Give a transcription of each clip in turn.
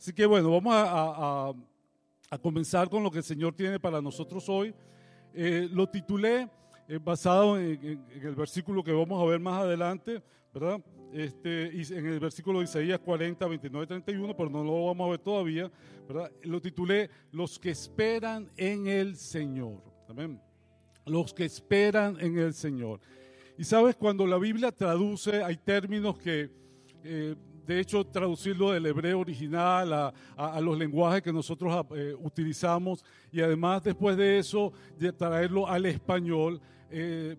Así que bueno, vamos a, comenzar con lo que el Señor tiene para nosotros hoy. Eh, lo titulé eh, basado en, el versículo que vamos a ver más adelante, ¿verdad? Este, en el versículo de Isaías 40, 29, 31, pero no lo vamos a ver todavía, ¿verdad? Lo titulé Los que esperan en el Señor. Amén. Los que esperan en el Señor. Y sabes, cuando la Biblia traduce, hay términos que eh, de hecho, traducirlo del hebreo original a, los lenguajes que nosotros eh, utilizamos y además después de eso, traerlo al español, eh,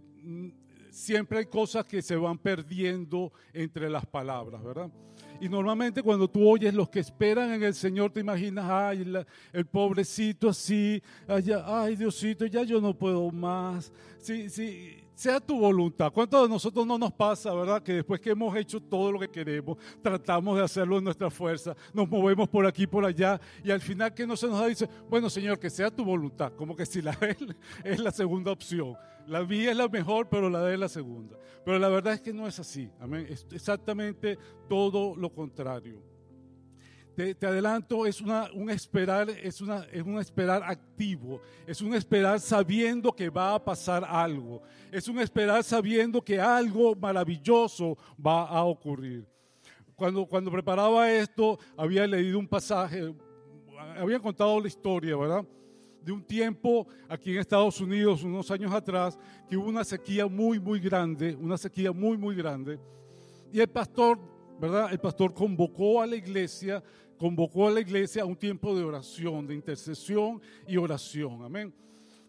siempre hay cosas que se van perdiendo entre las palabras, ¿verdad? Y normalmente cuando tú oyes los que esperan en el Señor, te imaginas, ay, el pobrecito así, ay, ay, Diosito, ya yo no puedo más. Sí, sí, sea tu voluntad. ¿Cuántos de nosotros no nos pasa, verdad? Que después que hemos hecho todo lo que queremos, tratamos de hacerlo en nuestra fuerza, nos movemos por aquí, por allá, y al final que no se nos da, dice, bueno Señor, que sea tu voluntad, como que si la de Él es la segunda opción. La mía es la mejor, pero la de Él es la segunda. Pero la verdad es que no es así, amén. Es exactamente todo lo contrario. Te, adelanto, es una, un esperar, es, una, es un esperar activo, es un esperar sabiendo que va a pasar algo, es un esperar sabiendo que algo maravilloso va a ocurrir. Cuando, cuando preparaba esto, había leído un pasaje, había contado la historia, ¿verdad? De un tiempo aquí en Estados Unidos, unos años atrás, que hubo una sequía muy, muy grande, una sequía muy, muy grande. Y el pastor ¿verdad? El pastor convocó a la iglesia, convocó a la iglesia a un tiempo de oración, de intercesión y oración. Amén.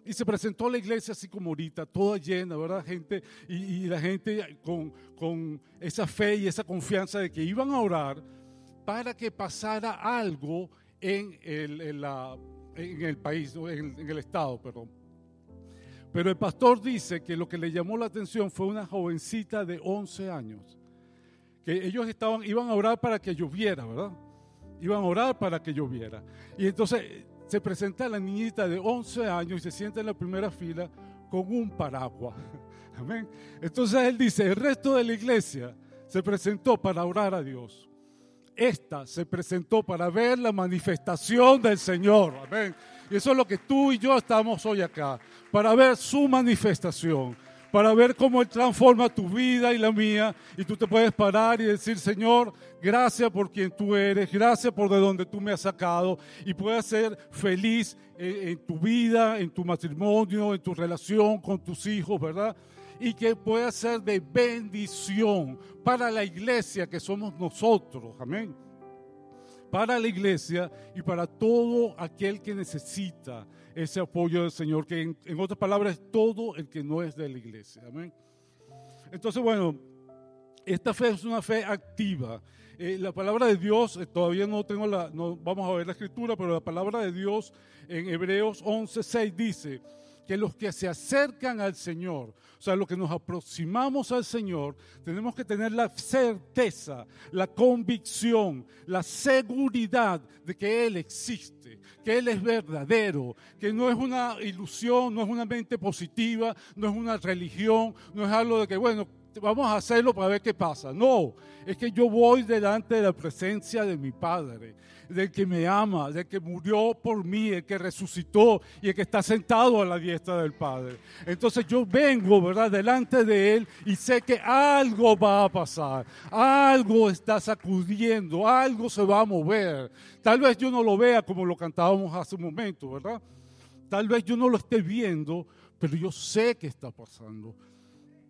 Y se presentó a la iglesia así como ahorita, toda llena, ¿verdad? Gente, y, la gente con, con, esa fe y esa confianza de que iban a orar para que pasara algo en el, en el país, en en el estado, perdón. Pero el pastor dice que lo que le llamó la atención fue una jovencita de 11 años que ellos estaban, iban a orar para que lloviera, ¿verdad? Iban a orar para que lloviera. Y entonces se presenta la niñita de 11 años y se sienta en la primera fila con un paraguas. Amén. Entonces él dice, el resto de la iglesia se presentó para orar a Dios. Esta se presentó para ver la manifestación del Señor. Amén. Y eso es lo que tú y yo estamos hoy acá, para ver su manifestación para ver cómo Él transforma tu vida y la mía. Y tú te puedes parar y decir, Señor, gracias por quien tú eres, gracias por de donde tú me has sacado. Y puedes ser feliz en, tu vida, en tu matrimonio, en tu relación con tus hijos, ¿verdad? Y que pueda ser de bendición para la iglesia que somos nosotros. Amén para la iglesia y para todo aquel que necesita ese apoyo del Señor, que en, otras palabras es todo el que no es de la iglesia. Amén. Entonces, bueno, esta fe es una fe activa. Eh, la palabra de Dios, eh, todavía no tengo la, no vamos a ver la escritura, pero la palabra de Dios en Hebreos 11:6 dice que los que se acercan al Señor o sea, lo que nos aproximamos al Señor, tenemos que tener la certeza, la convicción, la seguridad de que Él existe, que Él es verdadero, que no es una ilusión, no es una mente positiva, no es una religión, no es algo de que, bueno, vamos a hacerlo para ver qué pasa. No, es que yo voy delante de la presencia de mi Padre, del que me ama, del que murió por mí, el que resucitó y el que está sentado a la diestra del Padre. Entonces yo vengo, ¿verdad?, delante de Él y sé que algo va a pasar, algo está sacudiendo, algo se va a mover. Tal vez yo no lo vea como lo cantábamos hace un momento, ¿verdad? Tal vez yo no lo esté viendo, pero yo sé que está pasando.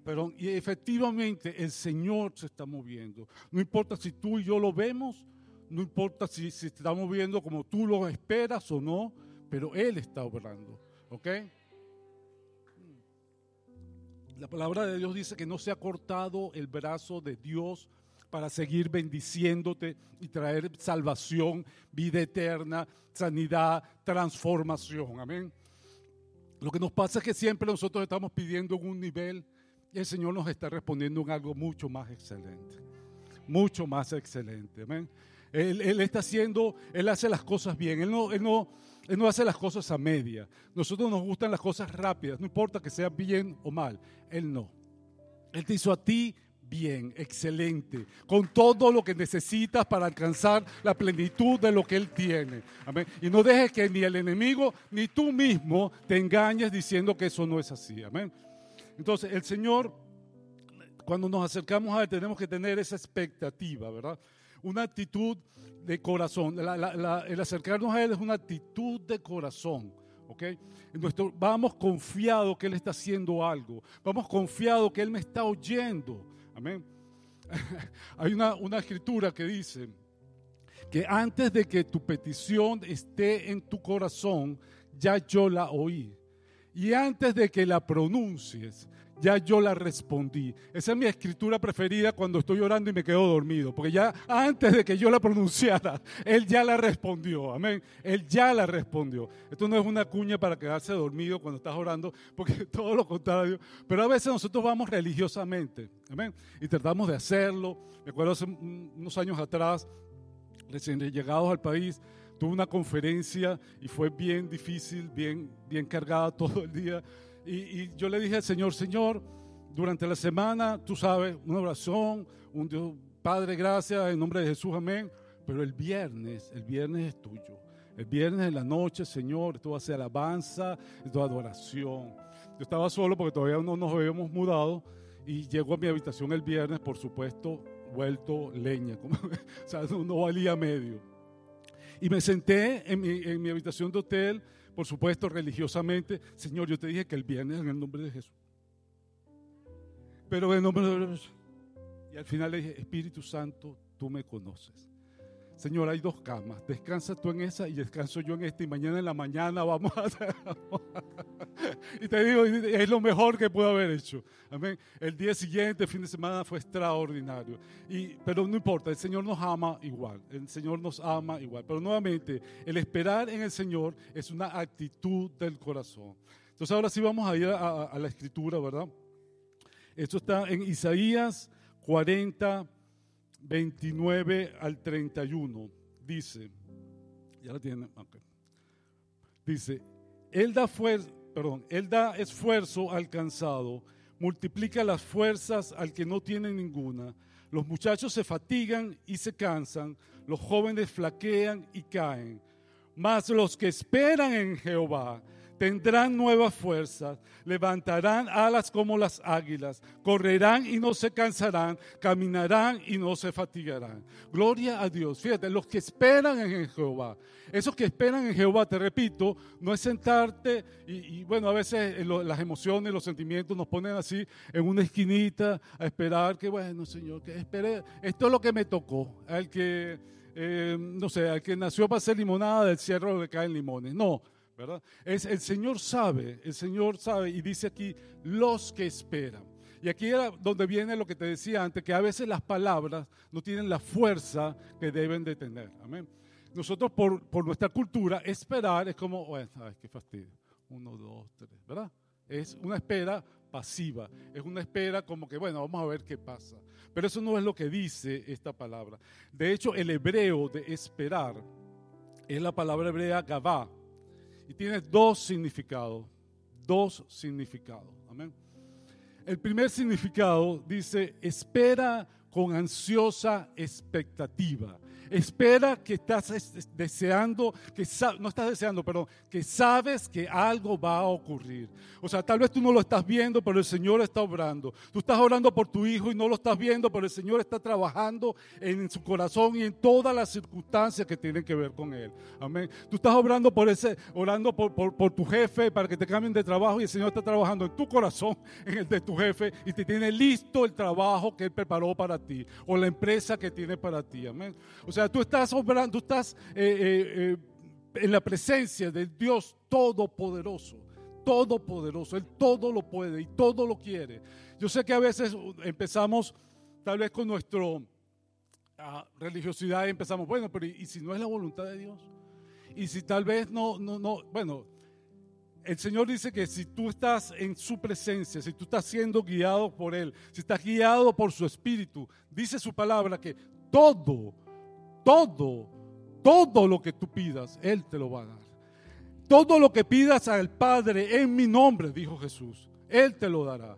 Pero y efectivamente el Señor se está moviendo. No importa si tú y yo lo vemos, no importa si, se está moviendo como tú lo esperas o no, pero Él está obrando. ¿Ok? La palabra de Dios dice que no se ha cortado el brazo de Dios para seguir bendiciéndote y traer salvación, vida eterna, sanidad, transformación. Amén. Lo que nos pasa es que siempre nosotros estamos pidiendo un nivel el Señor nos está respondiendo en algo mucho más excelente. Mucho más excelente. Amén. Él, está haciendo, Él hace las cosas bien. Él no, él, no, él no hace las cosas a media. Nosotros nos gustan las cosas rápidas. No importa que sean bien o mal. Él no. Él te hizo a ti bien, excelente, con todo lo que necesitas para alcanzar la plenitud de lo que Él tiene. Amén. Y no dejes que ni el enemigo ni tú mismo te engañes diciendo que eso no es así. Amén. Entonces, el Señor, cuando nos acercamos a Él, tenemos que tener esa expectativa, ¿verdad? Una actitud de corazón. el acercarnos a Él es una actitud de corazón. ¿ok? Nuestro, vamos confiados que Él está haciendo algo. Vamos confiados que Él me está oyendo. Amén. Hay una, una escritura que dice que antes de que tu petición esté en tu corazón, ya yo la oí. Y antes de que la pronuncies, ya yo la respondí. Esa es mi escritura preferida cuando estoy orando y me quedo dormido, porque ya antes de que yo la pronunciara, Él ya la respondió. Amén. Él ya la respondió. Esto no es una cuña para quedarse dormido cuando estás orando, porque todo lo contrario. Pero a veces nosotros vamos religiosamente. Amén. Y tratamos de hacerlo. Me acuerdo hace unos años atrás, recién llegados al país, tuve una conferencia y fue bien difícil, bien, bien cargada todo el día y, yo le dije al Señor, Señor, durante la semana, tú sabes, una oración, un Dios, Padre, gracias, en nombre de Jesús, amén. Pero el viernes, el viernes es tuyo. El viernes en la noche, Señor, esto va a ser alabanza, esto es adoración. Yo estaba solo porque todavía no nos habíamos mudado y llego a mi habitación el viernes, por supuesto, vuelto leña, o sea, no, valía medio. Y me senté en mi, en mi habitación de hotel por supuesto, religiosamente, Señor, yo te dije que el viernes en el nombre de Jesús. Pero en nombre de Jesús. Y al final le dije, Espíritu Santo, tú me conoces. Señor, hay dos camas. Descansa tú en esa y descanso yo en esta. Y mañana en la mañana vamos a... y te digo, es lo mejor que puedo haber hecho. Amén. El día siguiente, fin de semana, fue extraordinario. Y, pero no importa, el Señor nos ama igual. El Señor nos ama igual. Pero nuevamente, el esperar en el Señor es una actitud del corazón. Entonces ahora sí vamos a ir a, la escritura, ¿verdad? Esto está en Isaías 40. 29 al 31 dice, ya la tiene, dice, él da fuerza, perdón, él da esfuerzo al cansado, multiplica las fuerzas al que no tiene ninguna. Los muchachos se fatigan y se cansan, los jóvenes flaquean y caen. Mas los que esperan en Jehová tendrán nuevas fuerzas, levantarán alas como las águilas, correrán y no se cansarán, caminarán y no se fatigarán. Gloria a Dios. Fíjate, los que esperan en Jehová, esos que esperan en Jehová, te repito, no es sentarte y, bueno, a veces eh, las emociones, los sentimientos nos ponen así en una esquinita a esperar que, bueno, Señor, que espere, esto es lo que me tocó, al que... Eh, no sé, al que nació para hacer limonada del cierro le caen limones. No, es el Señor sabe, el Señor sabe y dice aquí los que esperan. Y aquí era donde viene lo que te decía antes, que a veces las palabras no tienen la fuerza que deben de tener. Amén. Nosotros por, por nuestra cultura, esperar es como, bueno, ay, qué fastidio. Uno, dos, tres, ¿verdad? Es una espera pasiva, es una espera como que, bueno, vamos a ver qué pasa. Pero eso no es lo que dice esta palabra. De hecho, el hebreo de esperar es la palabra hebrea gabá, y tiene dos significados, dos significados. Amén. El primer significado dice, espera con ansiosa expectativa. Espera que estás deseando, que no estás deseando, perdón, que sabes que algo va a ocurrir. O sea, tal vez tú no lo estás viendo, pero el Señor está obrando. Tú estás orando por tu hijo y no lo estás viendo, pero el Señor está trabajando en su corazón y en todas las circunstancias que tienen que ver con él. Amén. Tú estás orando por ese, orando por, por tu jefe para que te cambien de trabajo y el Señor está trabajando en tu corazón, en el de tu jefe y te tiene listo el trabajo que él preparó para ti o la empresa que tiene para ti. Amén. O sea, tú estás obrando, tú estás eh, eh, eh, en la presencia del Dios Todopoderoso. Todopoderoso, Él todo lo puede y todo lo quiere. Yo sé que a veces empezamos tal vez con nuestra ah, religiosidad y empezamos, bueno, pero ¿y, si no es la voluntad de Dios? Y si tal vez no, no, no, bueno, el Señor dice que si tú estás en su presencia, si tú estás siendo guiado por Él, si estás guiado por su Espíritu, dice su palabra que todo todo, todo lo que tú pidas, Él te lo va a dar. Todo lo que pidas al Padre en mi nombre, dijo Jesús, Él te lo dará.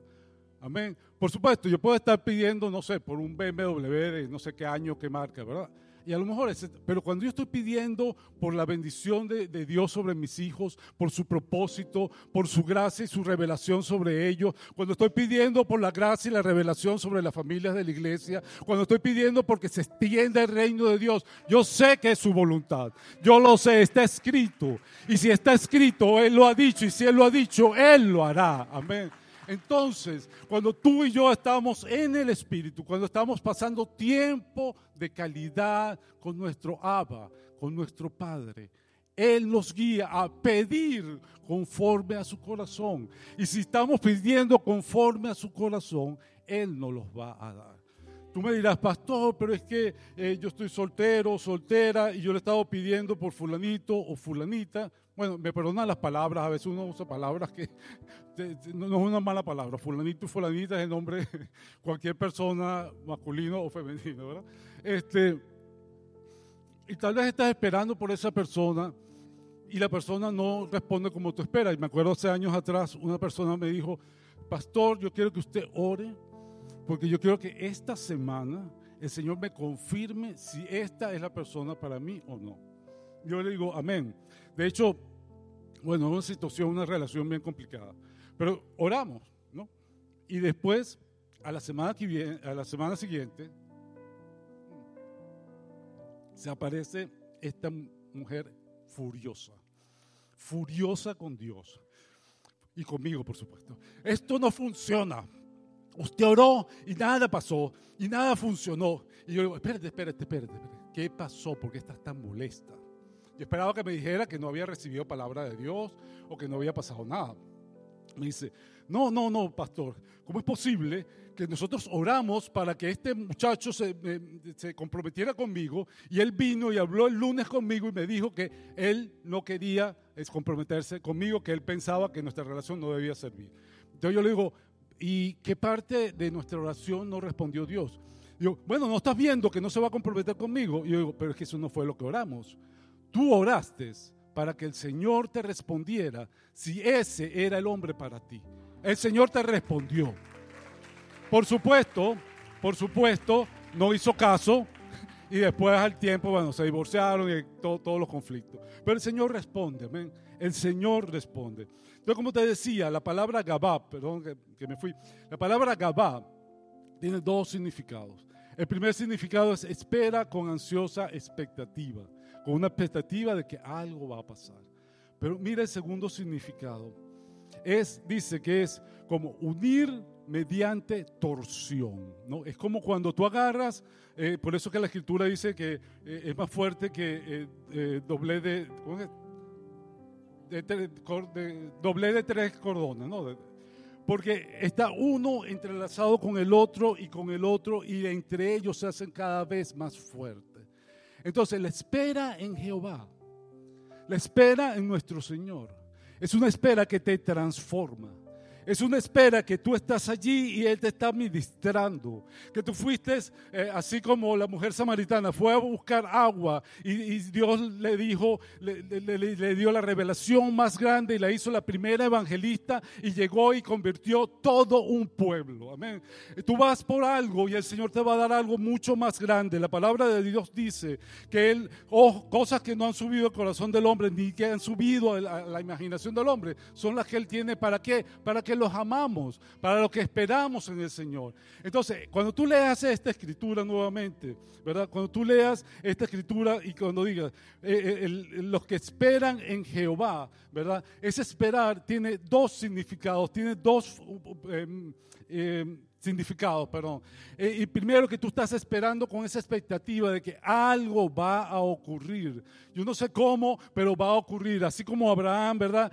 Amén. por supuesto, yo puedo estar pidiendo, no sé, por un BMW de no sé qué año, qué marca, ¿verdad? Y a lo mejor, es, pero cuando yo estoy pidiendo por la bendición de, de, Dios sobre mis hijos, por su propósito, por su gracia y su revelación sobre ellos, cuando estoy pidiendo por la gracia y la revelación sobre las familias de la iglesia, cuando estoy pidiendo porque se extienda el reino de Dios, yo sé que es su voluntad. Yo lo sé, está escrito. Y si está escrito, Él lo ha dicho. Y si Él lo ha dicho, Él lo hará. Amén. Entonces, cuando tú y yo estamos en el Espíritu, cuando estamos pasando tiempo de calidad con nuestro Abba, con nuestro Padre, Él nos guía a pedir conforme a su corazón. Y si estamos pidiendo conforme a su corazón, Él nos los va a dar. Tú me dirás, pastor, pero es que eh, yo estoy soltero, soltera, y yo le he estado pidiendo por fulanito o fulanita. Bueno, me perdonan las palabras, a veces uno usa palabras que no, es una mala palabra. Fulanito fulanita es el nombre de cualquier persona, masculino o femenino, ¿verdad? Este, y tal vez estás esperando por esa persona y la persona no responde como tú esperas. Y me acuerdo hace años atrás, una persona me dijo, pastor, yo quiero que usted ore, porque yo quiero que esta semana el Señor me confirme si esta es la persona para mí o no. Yo le digo, amén. De hecho, bueno, una situación, una relación bien complicada. Pero oramos, ¿no? Y después, a la semana, que viene, a la semana siguiente, se aparece esta mujer furiosa, furiosa con Dios y conmigo, por supuesto. Esto no funciona. Usted oró y nada pasó y nada funcionó. Y yo digo, espérate, espérate, espérate, espérate. ¿Qué pasó? ¿Por qué estás tan molesta? Yo esperaba que me dijera que no había recibido palabra de Dios o que no había pasado nada. Me dice, no, no, no, pastor, ¿cómo es posible que nosotros oramos para que este muchacho se, se, comprometiera conmigo y él vino y habló el lunes conmigo y me dijo que él no quería comprometerse conmigo, que él pensaba que nuestra relación no debía servir? Entonces yo le digo, ¿y qué parte de nuestra oración no respondió Dios? Yo, bueno, no estás viendo que no se va a comprometer conmigo. Y yo digo, pero es que eso no fue lo que oramos. Tú oraste para que el Señor te respondiera si ese era el hombre para ti. El Señor te respondió. Por supuesto, por supuesto, no hizo caso y después al tiempo, bueno, se divorciaron y todos los conflictos. Pero el Señor responde, amén. El Señor responde. Entonces, como te decía, la palabra Gabá, perdón que, que me fui, la palabra Gabá tiene dos significados. El primer significado es espera con ansiosa expectativa con una expectativa de que algo va a pasar. Pero mira el segundo significado. Es, dice que es como unir mediante torsión. ¿no? Es como cuando tú agarras, eh, por eso que la escritura dice que eh, es más fuerte que eh, doble de, de, doble de tres cordones. ¿no? Porque está uno entrelazado con el otro y con el otro y entre ellos se hacen cada vez más fuertes. Entonces, la espera en Jehová, la espera en nuestro Señor, es una espera que te transforma. Es una espera que tú estás allí y Él te está ministrando. Que tú fuiste, eh, así como la mujer samaritana, fue a buscar agua y, Dios le dijo, le, dio la revelación más grande y la hizo la primera evangelista y llegó y convirtió todo un pueblo. Amén. Tú vas por algo y el Señor te va a dar algo mucho más grande. La palabra de Dios dice que Él, oh, cosas que no han subido al corazón del hombre ni que han subido a la, a la imaginación del hombre, son las que Él tiene para qué? Para que los amamos, para lo que esperamos en el Señor. Entonces, cuando tú leas esta escritura nuevamente, ¿verdad? Cuando tú leas esta escritura y cuando digas, eh, eh, los que esperan en Jehová, ¿verdad? Ese esperar tiene dos significados, tiene dos... Eh, significados, perdón. y primero que tú estás esperando con esa expectativa de que algo va a ocurrir. Yo no sé cómo, pero va a ocurrir. Así como Abraham, ¿verdad?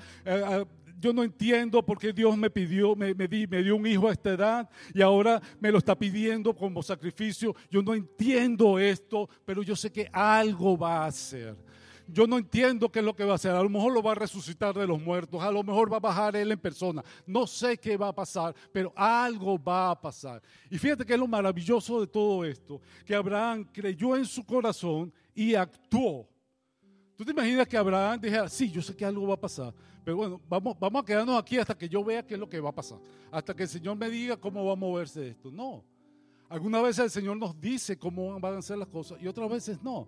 Yo no entiendo por qué Dios me pidió, me, me, me, dio un hijo a esta edad y ahora me lo está pidiendo como sacrificio. Yo no entiendo esto, pero yo sé que algo va a hacer. Yo no entiendo qué es lo que va a hacer. A lo mejor lo va a resucitar de los muertos, a lo mejor va a bajar él en persona. No sé qué va a pasar, pero algo va a pasar. Y fíjate que es lo maravilloso de todo esto, que Abraham creyó en su corazón y actuó. ¿Tú te imaginas que Abraham dijera, sí, yo sé que algo va a pasar, pero bueno, vamos, vamos a quedarnos aquí hasta que yo vea qué es lo que va a pasar, hasta que el Señor me diga cómo va a moverse esto? No. Algunas veces el Señor nos dice cómo van a ser las cosas y otras veces no.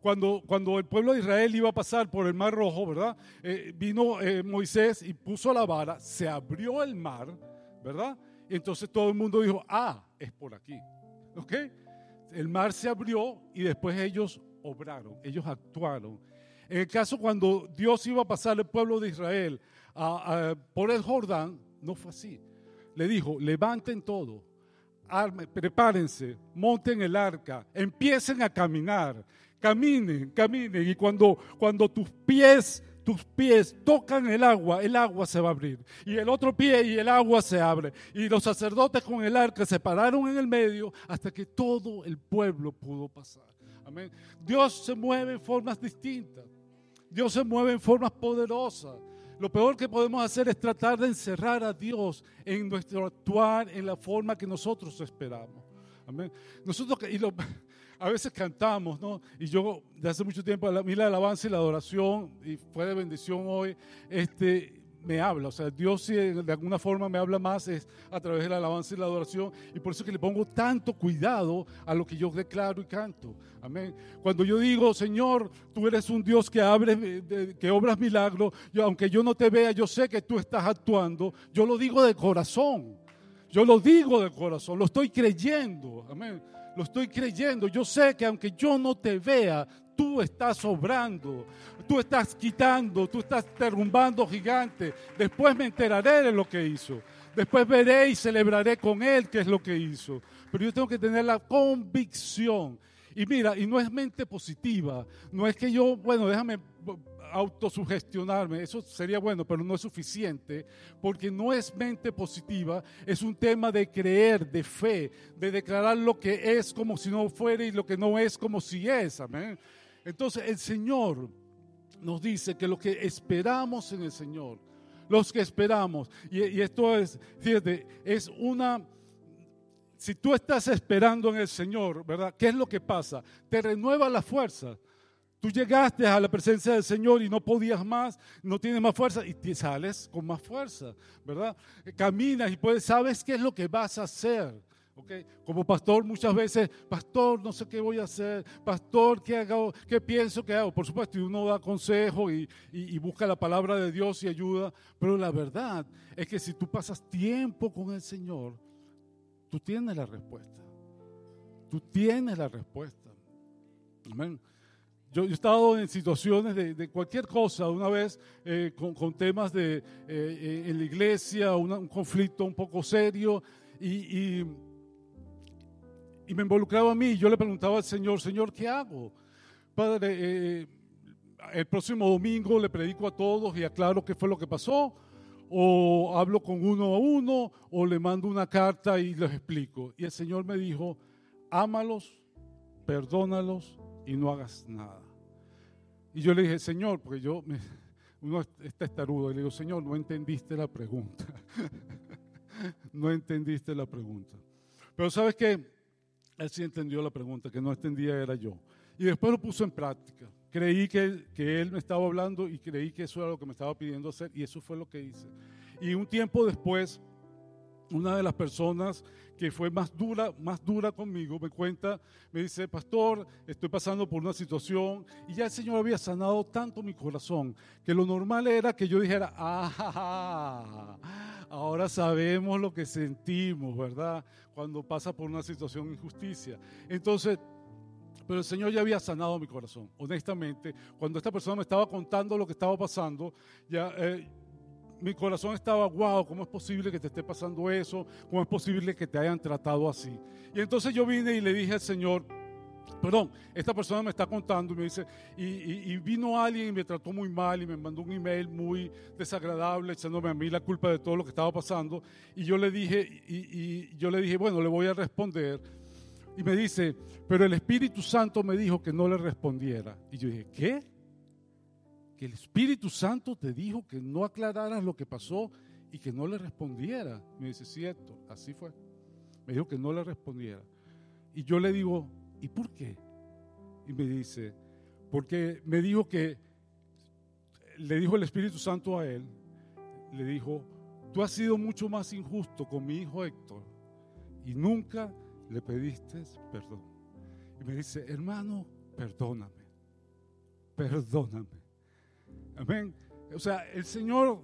Cuando, cuando el pueblo de Israel iba a pasar por el Mar Rojo, ¿verdad? Eh, vino eh, Moisés y puso la vara, se abrió el mar, ¿verdad? Y entonces todo el mundo dijo, ah, es por aquí. ¿Ok? El mar se abrió y después ellos obraron, ellos actuaron. En el caso cuando Dios iba a pasar el pueblo de Israel por el Jordán, no fue así. Le dijo, levanten todo, prepárense, monten el arca, empiecen a caminar, caminen, caminen. Y cuando, cuando tus pies tus pies tocan el agua, el agua se va a abrir. Y el otro pie y el agua se abre. Y los sacerdotes con el arca se pararon en el medio hasta que todo el pueblo pudo pasar. Amén. Dios se mueve en formas distintas. Dios se mueve en formas poderosas. Lo peor que podemos hacer es tratar de encerrar a Dios en nuestro actuar, en la forma que nosotros esperamos. Amén. Nosotros, y a veces cantamos, ¿no? Y yo, de hace mucho tiempo, a mí la alabanza y la adoración, y fue de bendición hoy, este, me habla. O sea, Dios si de alguna forma me habla más es a través de la alabanza y la adoración. Y por eso es que le pongo tanto cuidado a lo que yo declaro y canto. Amén. Cuando yo digo, Señor, tú eres un Dios que abre, que obras milagros, yo, aunque yo no te vea, yo sé que tú estás actuando. Yo lo digo de corazón. Yo lo digo de corazón. Lo estoy creyendo. Amén. Lo estoy creyendo. Yo sé que aunque yo no te vea, tú estás obrando, tú estás quitando, tú estás derrumbando gigantes. Después me enteraré de lo que hizo. Después veré y celebraré con él qué es lo que hizo. Pero yo tengo que tener la convicción. Y mira, y no es mente positiva, no es que yo, bueno, déjame autosugestionarme, eso sería bueno, pero no es suficiente, porque no es mente positiva, es un tema de creer, de fe, de declarar lo que es como si no fuera y lo que no es como si es, amén. Entonces el Señor nos dice que lo que esperamos en el Señor, los que esperamos, y, esto es, fíjate, es una, si tú estás esperando en el Señor, ¿verdad? ¿Qué es lo que pasa? Te renueva la fuerza. Tú llegaste a la presencia del Señor y no podías más, no tienes más fuerza y te sales con más fuerza, ¿verdad? Caminas y puedes, sabes qué es lo que vas a hacer. Como pastor muchas veces, pastor, no sé qué voy a hacer, pastor, ¿qué hago? ¿Qué pienso que hago? Por supuesto, uno da consejo y, y, busca la palabra de Dios y ayuda, pero la verdad es que si tú pasas tiempo con el Señor, tú tienes la respuesta. Tú tienes la respuesta. Amén. Yo, he estado en situaciones de, cualquier cosa, una vez eh, con, temas de, eh, eh, en la iglesia, un conflicto un poco serio, y y me involucraba a mí. Yo le preguntaba al Señor, Señor, ¿qué hago? Padre, eh, el próximo domingo le predico a todos y aclaro qué fue lo que pasó, o hablo con uno a uno, o le mando una carta y les explico. Y el Señor me dijo, ámalos, perdónalos y no hagas nada. Y yo le dije, Señor, porque yo, uno está estarudo, y le digo, Señor, no entendiste la pregunta. no entendiste la pregunta. Pero sabes qué, él sí entendió la pregunta, que no entendía era yo. Y después lo puso en práctica. Creí que que él me estaba hablando y creí que eso era lo que me estaba pidiendo hacer y eso fue lo que hice. Y un tiempo después, una de las personas que fue más dura, más dura conmigo, me cuenta, me dice, pastor, estoy pasando por una situación y ya el Señor había sanado tanto mi corazón que lo normal era que yo dijera, ah, ahora sabemos lo que sentimos, ¿verdad? Cuando pasa por una situación de injusticia. Entonces, pero el Señor ya había sanado mi corazón, honestamente. Cuando esta persona me estaba contando lo que estaba pasando, ya eh, mi corazón estaba, wow, ¿cómo es posible que te esté pasando eso? ¿Cómo es posible que te hayan tratado así? Y entonces yo vine y le dije al Señor, Perdón, esta persona me está contando y me dice, y, vino alguien y me trató muy mal y me mandó un email muy desagradable echándome a mí la culpa de todo lo que estaba pasando. Y yo le dije, y, yo le dije, bueno, le voy a responder. Y me dice, pero el Espíritu Santo me dijo que no le respondiera. Y yo dije, ¿qué? Que el Espíritu Santo te dijo que no aclararas lo que pasó y que no le respondiera. Me dice, cierto, así fue. Me dijo que no le respondiera. Y yo le digo, ¿y por qué? Y me dice, porque me dijo que, le dijo el Espíritu Santo a él, le dijo, tú has sido mucho más injusto con mi hijo Héctor y nunca le pediste perdón. Y me dice, hermano, perdóname, perdóname. Amén. O sea, el Señor,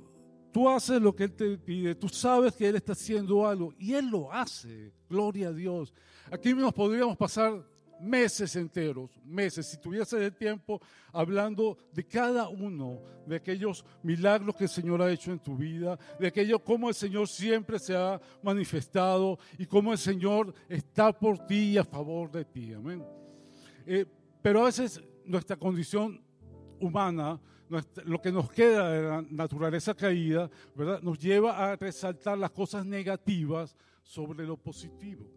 tú haces lo que Él te pide, tú sabes que Él está haciendo algo y Él lo hace. Gloria a Dios. Aquí nos podríamos pasar meses enteros, meses, si tuviese el tiempo, hablando de cada uno de aquellos milagros que el Señor ha hecho en tu vida, de aquello cómo el Señor siempre se ha manifestado y cómo el Señor está por ti y a favor de ti. Amén. Eh, pero a veces nuestra condición humana, lo que nos queda de la naturaleza caída, ¿verdad? nos lleva a resaltar las cosas negativas sobre lo positivo.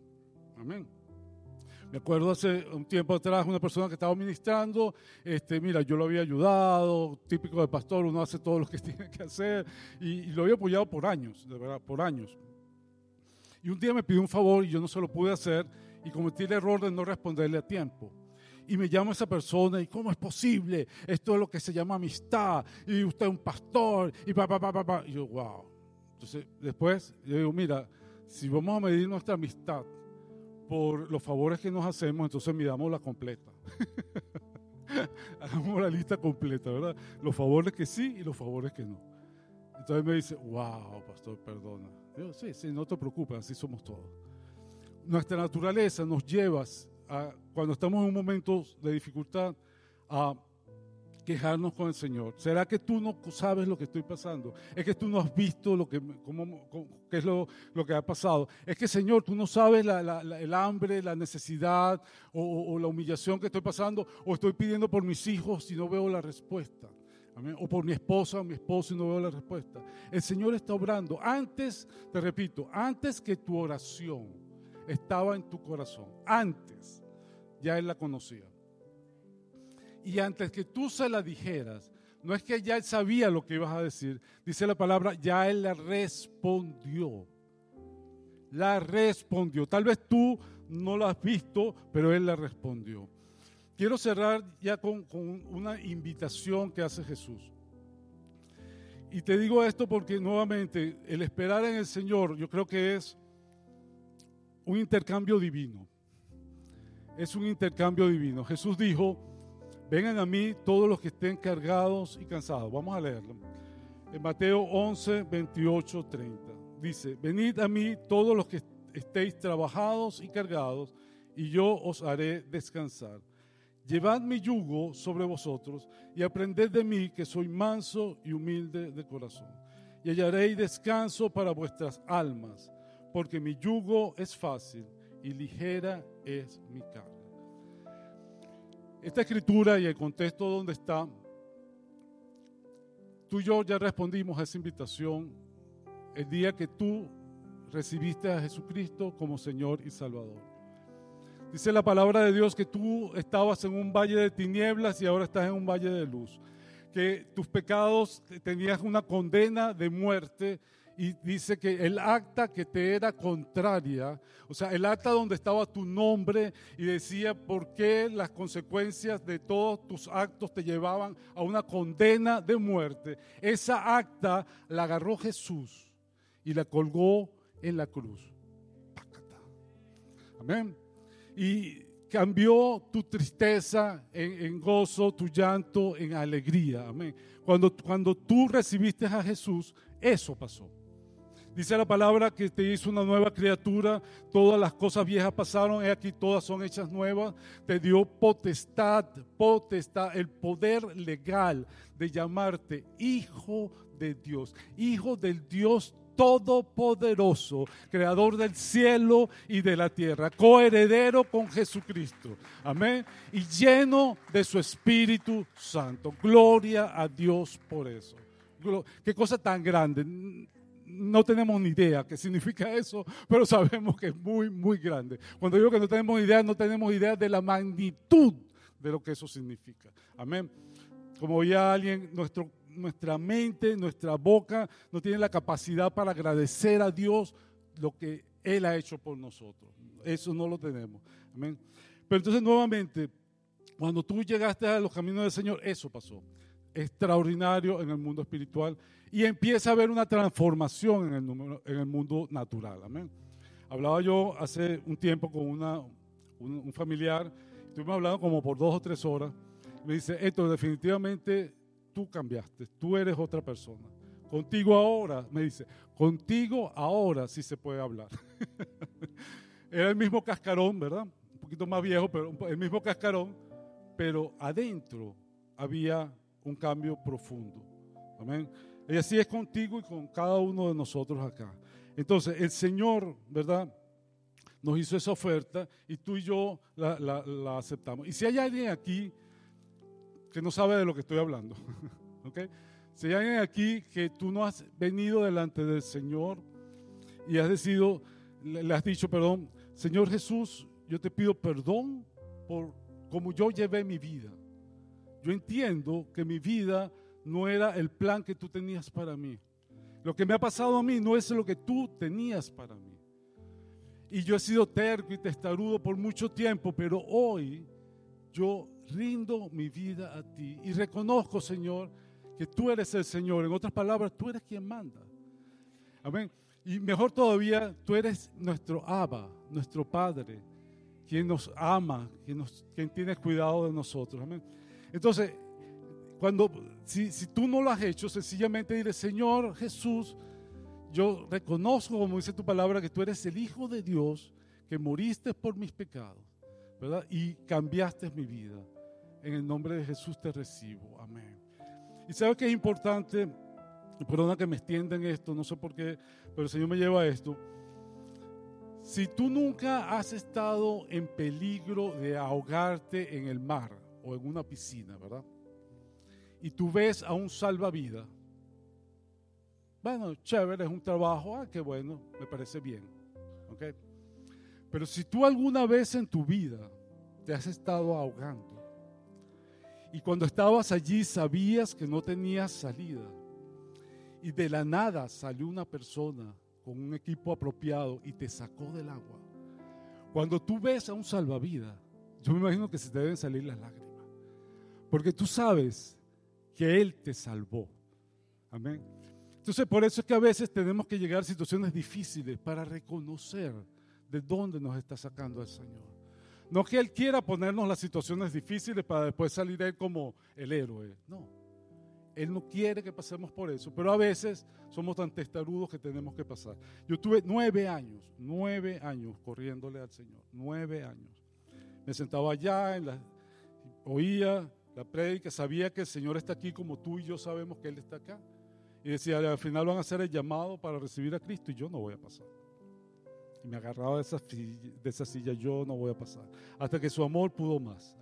Amén. Me acuerdo hace un tiempo atrás una persona que estaba ministrando, este, mira, yo lo había ayudado, típico de pastor, uno hace todo lo que tiene que hacer, y, lo había apoyado por años, de verdad, por años. Y un día me pidió un favor y yo no se lo pude hacer y cometí el error de no responderle a tiempo. Y me llama esa persona y ¿cómo es posible? Esto es lo que se llama amistad y usted es un pastor y pa, pa, pa, pa, pa. Y yo, wow. Entonces, después, yo digo, mira, si vamos a medir nuestra amistad por los favores que nos hacemos, entonces midamos la completa. Hagamos la lista completa, ¿verdad? Los favores que sí y los favores que no. Entonces me dice, wow, pastor, perdona. Yo, sí, sí, no te preocupes, así somos todos. Nuestra naturaleza nos lleva, a, cuando estamos en un momento de dificultad, a quejarnos con el Señor? ¿Será que tú no sabes lo que estoy pasando? ¿Es que tú no has visto lo que, cómo, qué es lo, lo, que ha pasado? ¿Es que, Señor, tú no sabes la, el hambre, la necesidad o, la humillación que estoy pasando? ¿O estoy pidiendo por mis hijos y no veo la respuesta? O por mi esposa o mi esposo y no veo la respuesta. El Señor está obrando. Antes, te repito, antes que tu oración estaba en tu corazón. Antes, ya Él la conocía. Y antes que tú se la dijeras, no es que ya él sabía lo que ibas a decir, dice la palabra, ya él la respondió. La respondió. Tal vez tú no lo has visto, pero él la respondió. Quiero cerrar ya con, con una invitación que hace Jesús. Y te digo esto porque nuevamente el esperar en el Señor yo creo que es un intercambio divino. Es un intercambio divino. Jesús dijo, Vengan a mí todos los que estén cargados y cansados. Vamos a leerlo. En Mateo 11, 28, 30. Dice, venid a mí todos los que estéis trabajados y cargados, y yo os haré descansar. Llevad mi yugo sobre vosotros y aprended de mí que soy manso y humilde de corazón. Y hallaréis descanso para vuestras almas, porque mi yugo es fácil y ligera es mi carga. Esta escritura y el contexto donde está, tú y yo ya respondimos a esa invitación el día que tú recibiste a Jesucristo como Señor y Salvador. Dice la palabra de Dios que tú estabas en un valle de tinieblas y ahora estás en un valle de luz. Que tus pecados tenías una condena de muerte y dice que el acta que te era contraria, o sea, el acta donde estaba tu nombre y decía por qué las consecuencias de todos tus actos te llevaban a una condena de muerte, esa acta la agarró Jesús y la colgó en la cruz. Amén. Y cambió tu tristeza en, gozo, tu llanto en alegría. Amén. Cuando, cuando tú recibiste a Jesús, eso pasó. Dice la palabra que te hizo una nueva criatura, todas las cosas viejas pasaron, y aquí todas son hechas nuevas. Te dio potestad, potestad, el poder legal de llamarte hijo de Dios, hijo del Dios todopoderoso, creador del cielo y de la tierra, coheredero con Jesucristo. Amén. Y lleno de su Espíritu Santo. Gloria a Dios por eso. Qué cosa tan grande no tenemos ni idea qué significa eso, pero sabemos que es muy, muy grande. Cuando digo que no tenemos idea, no tenemos idea de la magnitud de lo que eso significa. Amén. Como ya alguien, nuestro, nuestra mente, nuestra boca no tiene la capacidad para agradecer a Dios lo que Él ha hecho por nosotros. Eso no lo tenemos. Amén. Pero entonces nuevamente, cuando tú llegaste a los caminos del Señor, eso pasó. Extraordinario en el mundo espiritual y empieza a haber una transformación en el, en el mundo natural. Amén. Hablaba yo hace un tiempo con una, un, un familiar, estuvimos hablando como por dos o tres horas. Me dice, esto definitivamente tú cambiaste, tú eres otra persona. Contigo ahora, me dice, contigo ahora sí se puede hablar. Era el mismo cascarón, ¿verdad? Un poquito más viejo, pero el mismo cascarón, pero adentro había un cambio profundo. Amén. Y así es contigo y con cada uno de nosotros acá. Entonces, el Señor, ¿verdad? Nos hizo esa oferta y tú y yo la, aceptamos. Y si hay alguien aquí que no sabe de lo que estoy hablando, ¿ok? Si hay alguien aquí que tú no has venido delante del Señor y has decidido, le has dicho, perdón, Señor Jesús, yo te pido perdón por cómo yo llevé mi vida. Yo entiendo que mi vida no era el plan que tú tenías para mí. Lo que me ha pasado a mí no es lo que tú tenías para mí. Y yo he sido terco y testarudo por mucho tiempo, pero hoy yo rindo mi vida a ti y reconozco, Señor, que tú eres el Señor. En otras palabras, tú eres quien manda. Amén. Y mejor todavía, tú eres nuestro Abba, nuestro Padre, quien nos ama, quien, quien tiene cuidado de nosotros. Amén. Entonces, cuando, si, si tú no lo has hecho, sencillamente dile, Señor Jesús, yo reconozco, como dice tu palabra, que tú eres el Hijo de Dios, que moriste por mis pecados, ¿verdad? Y cambiaste mi vida. En el nombre de Jesús te recibo. Amén. Y sabes que es importante, perdona que me extienda en esto, no sé por qué, pero el Señor me lleva a esto. Si tú nunca has estado en peligro de ahogarte en el mar o en una piscina, ¿verdad? Y tú ves a un salvavidas, bueno, chévere, es un trabajo, ah, qué bueno, me parece bien. ¿ok? Pero si tú alguna vez en tu vida te has estado ahogando y cuando estabas allí sabías que no tenías salida y de la nada salió una persona con un equipo apropiado y te sacó del agua. Cuando tú ves a un salvavidas, yo me imagino que se te deben salir las lágrimas. Porque tú sabes que Él te salvó. Amén. Entonces, por eso es que a veces tenemos que llegar a situaciones difíciles para reconocer de dónde nos está sacando el Señor. No que Él quiera ponernos las situaciones difíciles para después salir Él como el héroe. No. Él no quiere que pasemos por eso, pero a veces somos tan testarudos que tenemos que pasar. Yo tuve nueve años, nueve años corriéndole al Señor, nueve años. Me sentaba allá, en la, oía la prédica, sabía que el Señor está aquí como tú y yo sabemos que Él está acá. Y decía, al final van a hacer el llamado para recibir a Cristo y yo no voy a pasar. Y me agarraba de esa, de esa silla, yo no voy a pasar. Hasta que su amor pudo más.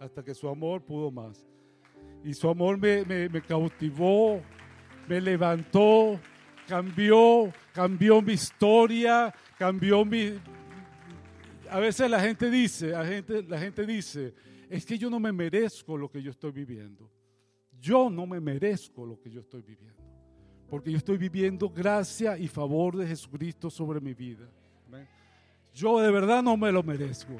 Hasta que su amor pudo más. Y su amor me, me, me cautivó, me levantó, cambió, cambió mi historia, cambió mi... A veces la gente dice, la gente, la gente dice, es que yo no me merezco lo que yo estoy viviendo. Yo no me merezco lo que yo estoy viviendo porque yo estoy viviendo gracia y favor de Jesucristo sobre mi vida. Yo de verdad no me lo merezco.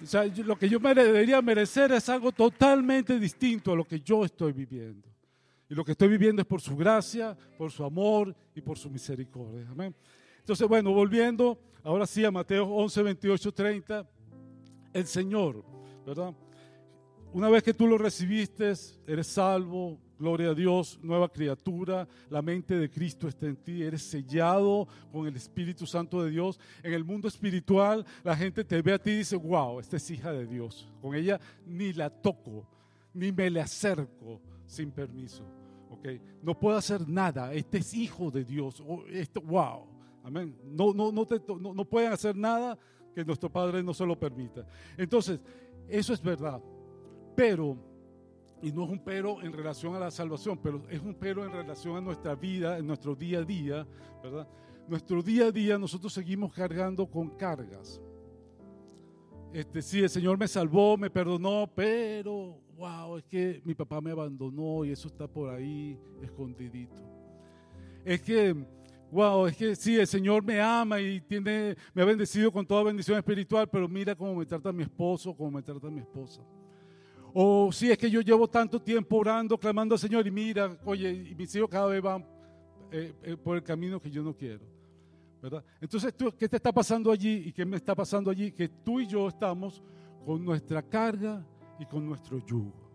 O sea, lo que yo me debería merecer es algo totalmente distinto a lo que yo estoy viviendo. Y lo que estoy viviendo es por su gracia, por su amor y por su misericordia. Amén. Entonces, bueno, volviendo ahora sí a Mateo 11, 28, 30. El Señor, ¿verdad? Una vez que tú lo recibiste, eres salvo, Gloria a Dios, nueva criatura, la mente de Cristo está en ti, eres sellado con el Espíritu Santo de Dios. En el mundo espiritual la gente te ve a ti y dice, wow, esta es hija de Dios. Con ella ni la toco, ni me le acerco sin permiso. Okay. No puedo hacer nada, este es hijo de Dios. esto, wow, amén. No, no, no, no, no pueden hacer nada que nuestro Padre no se lo permita. Entonces, eso es verdad. Pero y no es un pero en relación a la salvación, pero es un pero en relación a nuestra vida, en nuestro día a día, ¿verdad? Nuestro día a día nosotros seguimos cargando con cargas. Este, sí, el Señor me salvó, me perdonó, pero, wow, es que mi papá me abandonó y eso está por ahí escondidito. Es que, wow, es que sí, el Señor me ama y tiene, me ha bendecido con toda bendición espiritual, pero mira cómo me trata mi esposo, cómo me trata mi esposa. O si es que yo llevo tanto tiempo orando, clamando al Señor y mira, oye, y mis hijos cada vez van eh, eh, por el camino que yo no quiero. ¿verdad? Entonces, ¿qué te está pasando allí y qué me está pasando allí? Que tú y yo estamos con nuestra carga y con nuestro yugo.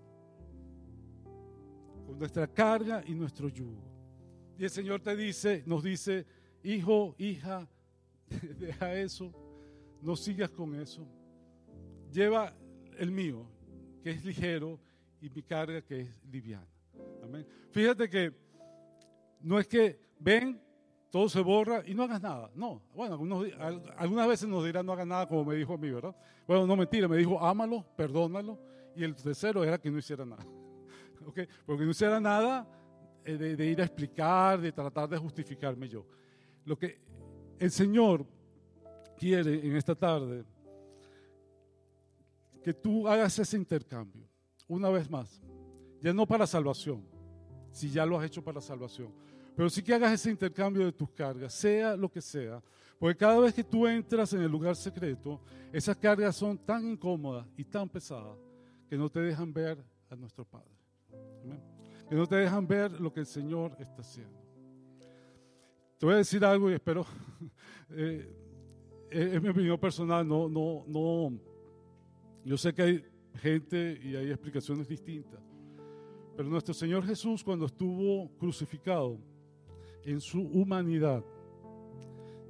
Con nuestra carga y nuestro yugo. Y el Señor te dice, nos dice, hijo, hija, deja eso, no sigas con eso. Lleva el mío, que es ligero, y mi carga, que es liviana. Amén. Fíjate que no es que ven, todo se borra y no hagas nada. No, bueno, algunas veces nos dirán no hagas nada como me dijo a mí, ¿verdad? Bueno, no mentira, me dijo ámalo, perdónalo. Y el tercero era que no hiciera nada. ¿Ok? Porque no hiciera nada de, de ir a explicar, de tratar de justificarme yo. Lo que el Señor quiere en esta tarde que tú hagas ese intercambio, una vez más, ya no para salvación, si ya lo has hecho para salvación, pero sí que hagas ese intercambio de tus cargas, sea lo que sea, porque cada vez que tú entras en el lugar secreto, esas cargas son tan incómodas y tan pesadas que no te dejan ver a nuestro Padre, que no te dejan ver lo que el Señor está haciendo. Te voy a decir algo y espero, eh, es mi opinión personal, no, no, no yo sé que hay gente y hay explicaciones distintas, pero nuestro Señor Jesús cuando estuvo crucificado en su humanidad,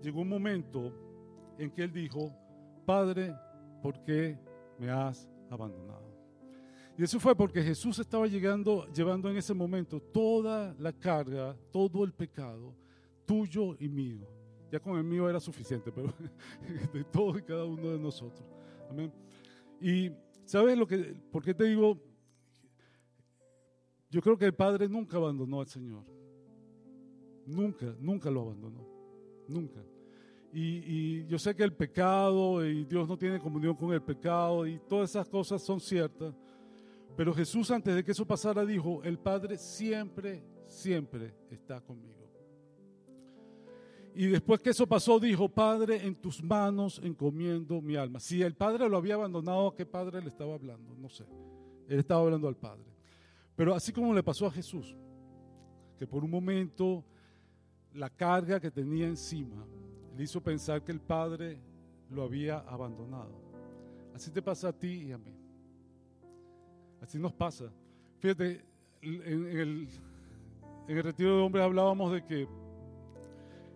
llegó un momento en que Él dijo, Padre, ¿por qué me has abandonado? Y eso fue porque Jesús estaba llegando, llevando en ese momento toda la carga, todo el pecado, tuyo y mío. Ya con el mío era suficiente, pero de todo y cada uno de nosotros. Amén. Y ¿sabes lo que, por qué te digo? Yo creo que el Padre nunca abandonó al Señor. Nunca, nunca lo abandonó. Nunca. Y, yo sé que el pecado y Dios no tiene comunión con el pecado y todas esas cosas son ciertas. Pero Jesús antes de que eso pasara dijo, el Padre siempre, siempre está conmigo. Y después que eso pasó, dijo, Padre, en tus manos encomiendo mi alma. Si el Padre lo había abandonado, ¿a qué Padre le estaba hablando? No sé. Él estaba hablando al Padre. Pero así como le pasó a Jesús, que por un momento la carga que tenía encima le hizo pensar que el Padre lo había abandonado. Así te pasa a ti y a mí. Así nos pasa. Fíjate, en el, en el retiro de hombres hablábamos de que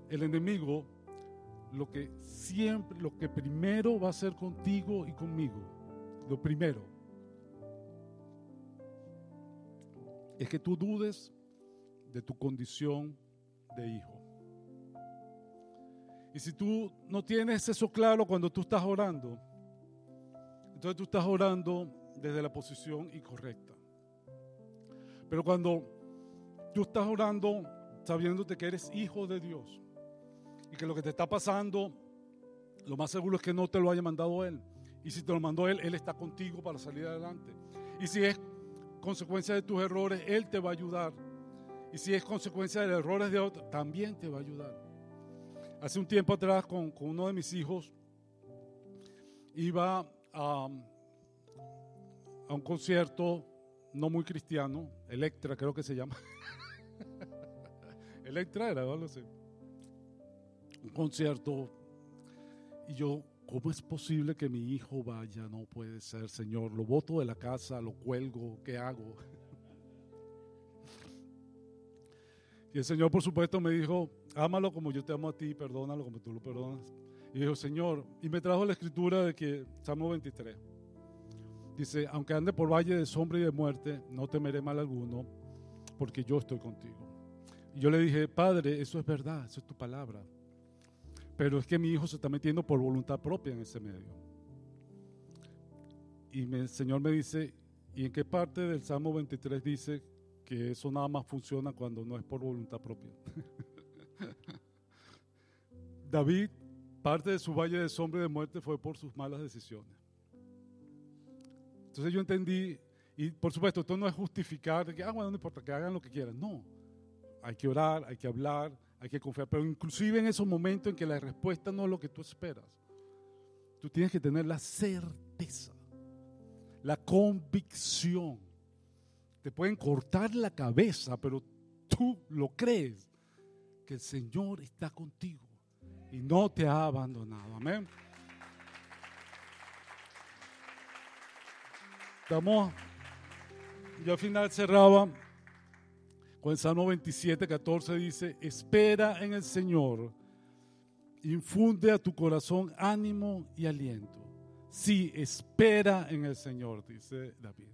el enemigo lo que siempre, lo que primero va a hacer contigo y conmigo, lo primero, es que tú dudes de tu condición de hijo. Y si tú no tienes eso claro cuando tú estás orando, entonces tú estás orando desde la posición incorrecta. Pero cuando tú estás orando sabiéndote que eres hijo de Dios, y que lo que te está pasando, lo más seguro es que no te lo haya mandado Él. Y si te lo mandó Él, Él está contigo para salir adelante. Y si es consecuencia de tus errores, Él te va a ayudar. Y si es consecuencia de errores de otros, también te va a ayudar. Hace un tiempo atrás con, con uno de mis hijos, iba a, a un concierto no muy cristiano, Electra creo que se llama. Electra era, no un concierto y yo, ¿cómo es posible que mi hijo vaya? No puede ser, Señor. Lo boto de la casa, lo cuelgo, ¿qué hago? Y el Señor, por supuesto, me dijo, ámalo como yo te amo a ti, perdónalo como tú lo perdonas. Y dijo, Señor, y me trajo la escritura de que, Salmo 23, dice, aunque ande por valle de sombra y de muerte, no temeré mal alguno, porque yo estoy contigo. Y yo le dije, Padre, eso es verdad, eso es tu palabra. Pero es que mi hijo se está metiendo por voluntad propia en ese medio. Y el Señor me dice, ¿y en qué parte del Salmo 23 dice que eso nada más funciona cuando no es por voluntad propia? David, parte de su valle de sombra y de muerte fue por sus malas decisiones. Entonces yo entendí, y por supuesto, esto no es justificar que, ah, bueno, no importa, que hagan lo que quieran. No, hay que orar, hay que hablar, hay que confiar, pero inclusive en esos momentos en que la respuesta no es lo que tú esperas, tú tienes que tener la certeza, la convicción. Te pueden cortar la cabeza, pero tú lo crees, que el Señor está contigo y no te ha abandonado. Amén. Estamos, yo al final cerraba con el Salmo 27, 14 dice, espera en el Señor, infunde a tu corazón ánimo y aliento. Sí, espera en el Señor, dice David.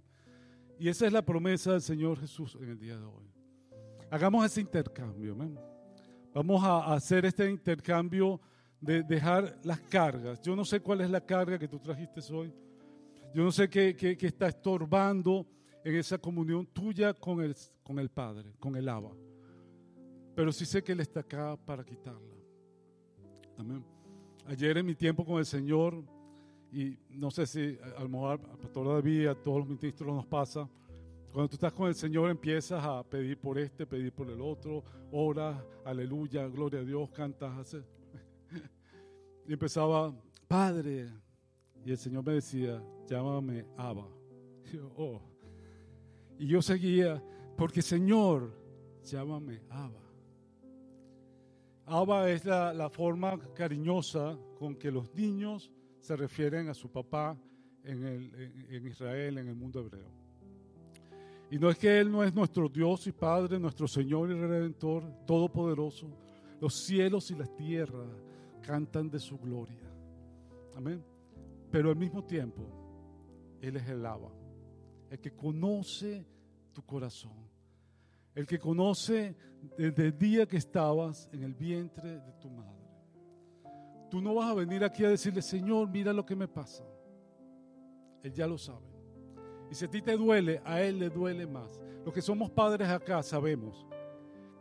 Y esa es la promesa del Señor Jesús en el día de hoy. Hagamos ese intercambio. Vamos a hacer este intercambio de dejar las cargas. Yo no sé cuál es la carga que tú trajiste hoy. Yo no sé qué, está estorbando en esa comunión tuya con el, con el Padre, con el Abba. Pero sí sé que Él está acá para quitarla. Amén. Ayer en mi tiempo con el Señor, y no sé si a lo mejor al pastor David, a todos los ministros nos pasa, cuando tú estás con el Señor empiezas a pedir por este, pedir por el otro, oras, aleluya, gloria a Dios, cantas, haces. Y empezaba, Padre, y el Señor me decía, llámame Abba. Y yo, oh. Seguía, porque Señor, llámame Abba. Abba es la, forma cariñosa con que los niños se refieren a su papá en, en, Israel, en el mundo hebreo. Y no es que Él no es nuestro Dios y Padre, nuestro Señor y Redentor, Todopoderoso. Los cielos y la tierra cantan de su gloria. Amén. Pero al mismo tiempo, Él es el Abba el que conoce tu corazón, el que conoce desde el día que estabas en el vientre de tu madre. Tú no vas a venir aquí a decirle, Señor, mira lo que me pasa. Él ya lo sabe. Y si a ti te duele, a Él le duele más. Los que somos padres acá sabemos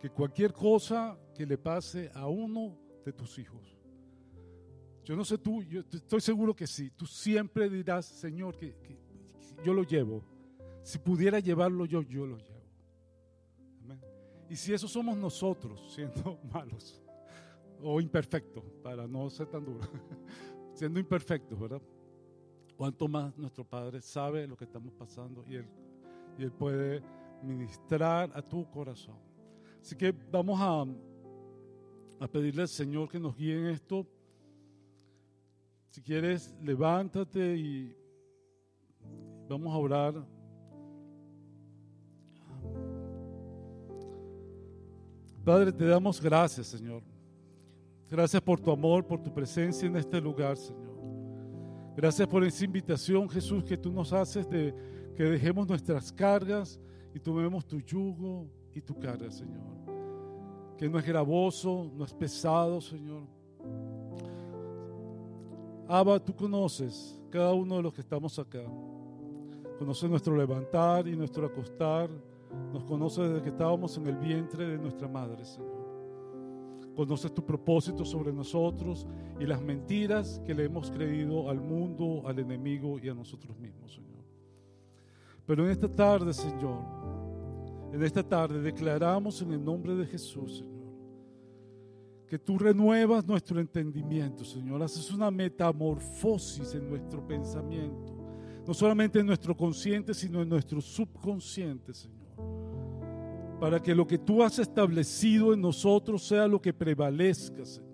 que cualquier cosa que le pase a uno de tus hijos, yo no sé tú, yo estoy seguro que sí, tú siempre dirás, Señor, que yo lo llevo si pudiera llevarlo yo, yo lo llevo. Y si eso somos nosotros, siendo malos o imperfectos, para no ser tan duro, siendo imperfectos, ¿verdad? Cuanto más nuestro Padre sabe lo que estamos pasando y Él, y él puede ministrar a tu corazón. Así que vamos a, a pedirle al Señor que nos guíe en esto. Si quieres, levántate y vamos a orar. Padre, te damos gracias, Señor. Gracias por tu amor, por tu presencia en este lugar, Señor. Gracias por esa invitación, Jesús, que tú nos haces de que dejemos nuestras cargas y tomemos tu yugo y tu carga, Señor. Que no es gravoso, no es pesado, Señor. Abba, tú conoces cada uno de los que estamos acá. Conoces nuestro levantar y nuestro acostar nos conoce desde que estábamos en el vientre de nuestra madre, Señor. Conoces tu propósito sobre nosotros y las mentiras que le hemos creído al mundo, al enemigo y a nosotros mismos, Señor. Pero en esta tarde, Señor, en esta tarde declaramos en el nombre de Jesús, Señor, que tú renuevas nuestro entendimiento, Señor. Haces una metamorfosis en nuestro pensamiento, no solamente en nuestro consciente, sino en nuestro subconsciente, Señor para que lo que tú has establecido en nosotros sea lo que prevalezca, Señor.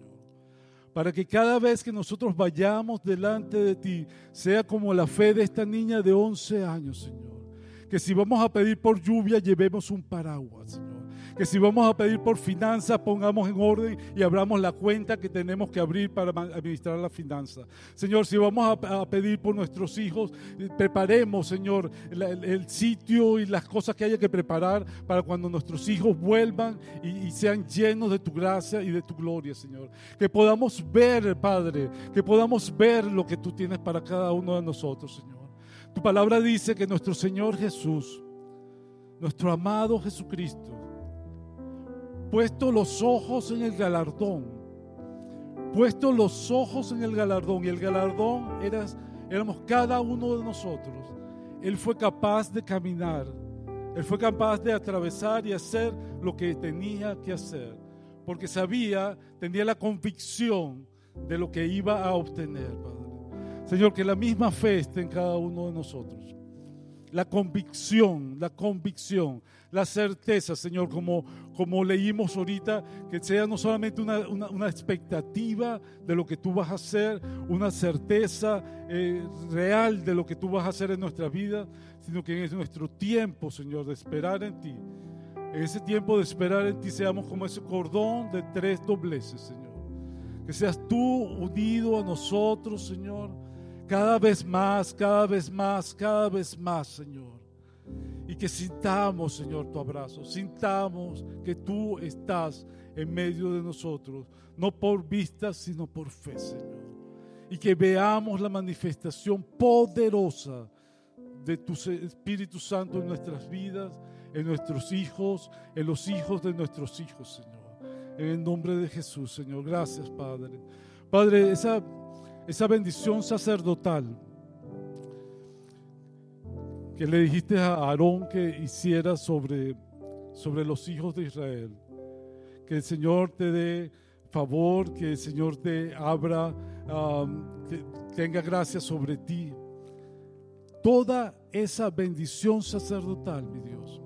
Para que cada vez que nosotros vayamos delante de ti sea como la fe de esta niña de 11 años, Señor. Que si vamos a pedir por lluvia, llevemos un paraguas, Señor que si vamos a pedir por finanzas, pongamos en orden y abramos la cuenta que tenemos que abrir para administrar la finanza. Señor, si vamos a, pedir por nuestros hijos, eh, preparemos, Señor, el, sitio y las cosas que haya que preparar para cuando nuestros hijos vuelvan y, y sean llenos de tu gracia y de tu gloria, Señor. Que podamos ver, Padre, que podamos ver lo que tú tienes para cada uno de nosotros, Señor. Tu palabra dice que nuestro Señor Jesús, nuestro amado Jesucristo, puesto los ojos en el galardón, puesto los ojos en el galardón, y el galardón era, éramos cada uno de nosotros. Él fue capaz de caminar, él fue capaz de atravesar y hacer lo que tenía que hacer, porque sabía, tenía la convicción de lo que iba a obtener, Padre. Señor, que la misma fe esté en cada uno de nosotros. La convicción, la convicción, la certeza, Señor, como, como leímos ahorita, que sea no solamente una, una, expectativa de lo que tú vas a hacer, una certeza eh, real de lo que tú vas a hacer en nuestra vida, sino que en nuestro tiempo, Señor, de esperar en ti, en ese tiempo de esperar en ti seamos como ese cordón de tres dobleces, Señor. Que seas tú unido a nosotros, Señor cada vez más, cada vez más, cada vez más, Señor. Y que sintamos, Señor, tu abrazo, sintamos que tú estás en medio de nosotros, no por vista, sino por fe, Señor. Y que veamos la manifestación poderosa de tu Espíritu Santo en nuestras vidas, en nuestros hijos, en los hijos de nuestros hijos, Señor. En el nombre de Jesús, Señor. Gracias, Padre. Padre, esa esa bendición sacerdotal que le dijiste a Aarón que hiciera sobre, sobre los hijos de Israel. Que el Señor te dé favor, que el Señor te abra, tenga gracia sobre ti. Toda esa bendición sacerdotal, mi Dios,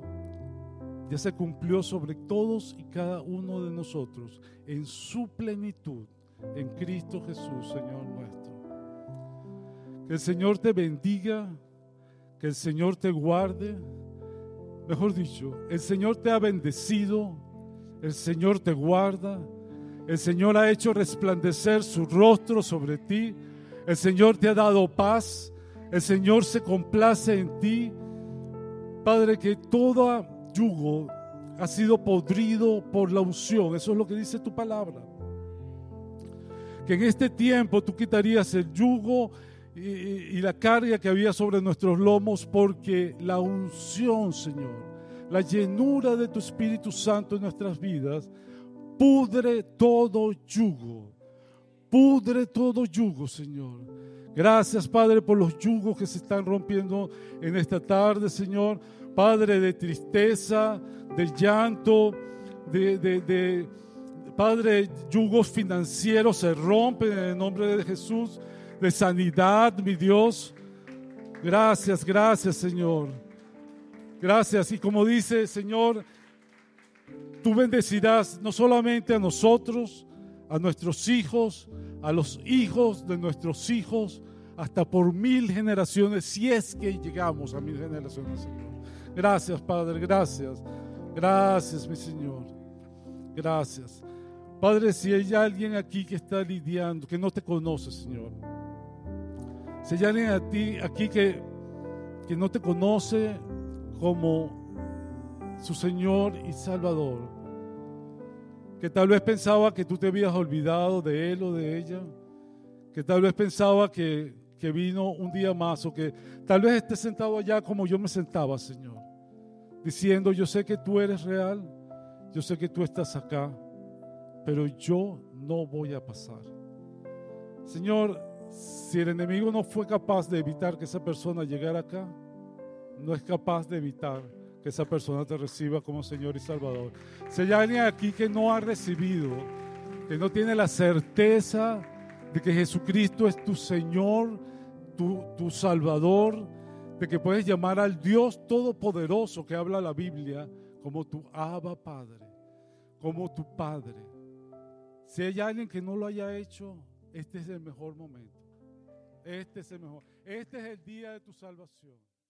ya se cumplió sobre todos y cada uno de nosotros en su plenitud en Cristo Jesús, Señor nuestro. Que el Señor te bendiga, que el Señor te guarde. Mejor dicho, el Señor te ha bendecido, el Señor te guarda, el Señor ha hecho resplandecer su rostro sobre ti, el Señor te ha dado paz, el Señor se complace en ti. Padre, que todo yugo ha sido podrido por la unción, eso es lo que dice tu palabra que en este tiempo tú quitarías el yugo y, la carga que había sobre nuestros lomos, porque la unción, Señor, la llenura de tu Espíritu Santo en nuestras vidas, pudre todo yugo, pudre todo yugo, Señor. Gracias, Padre, por los yugos que se están rompiendo en esta tarde, Señor. Padre, de tristeza, de llanto, de, de Padre, yugos financieros se rompen en el nombre de Jesús, de sanidad, mi Dios. Gracias, gracias, Señor. Gracias. Y como dice, Señor, tú bendecirás no solamente a nosotros, a nuestros hijos, a los hijos de nuestros hijos, hasta por mil generaciones, si es que llegamos a mil generaciones, Señor. Gracias, Padre, gracias. Gracias, mi Señor. Gracias. Padre, si hay alguien aquí que está lidiando, que no te conoce, Señor. Si hay alguien a ti, aquí que, que no te conoce como su Señor y Salvador, que tal vez pensaba que tú te habías olvidado de él o de ella, que tal vez pensaba que, que vino un día más o que tal vez esté sentado allá como yo me sentaba, Señor, diciendo, yo sé que tú eres real, yo sé que tú estás acá pero yo no voy a pasar. Señor, si el enemigo no fue capaz de evitar que esa persona llegara acá, no es capaz de evitar que esa persona te reciba como Señor y Salvador. Si hay alguien aquí que no ha recibido, que no tiene la certeza de que Jesucristo es tu Señor, tu, tu Salvador, de que puedes llamar al Dios Todopoderoso que habla la Biblia como tu Abba Padre, como tu Padre. Si hay alguien que no lo haya hecho, este es el mejor momento. Este es el mejor. Este es el día de tu salvación.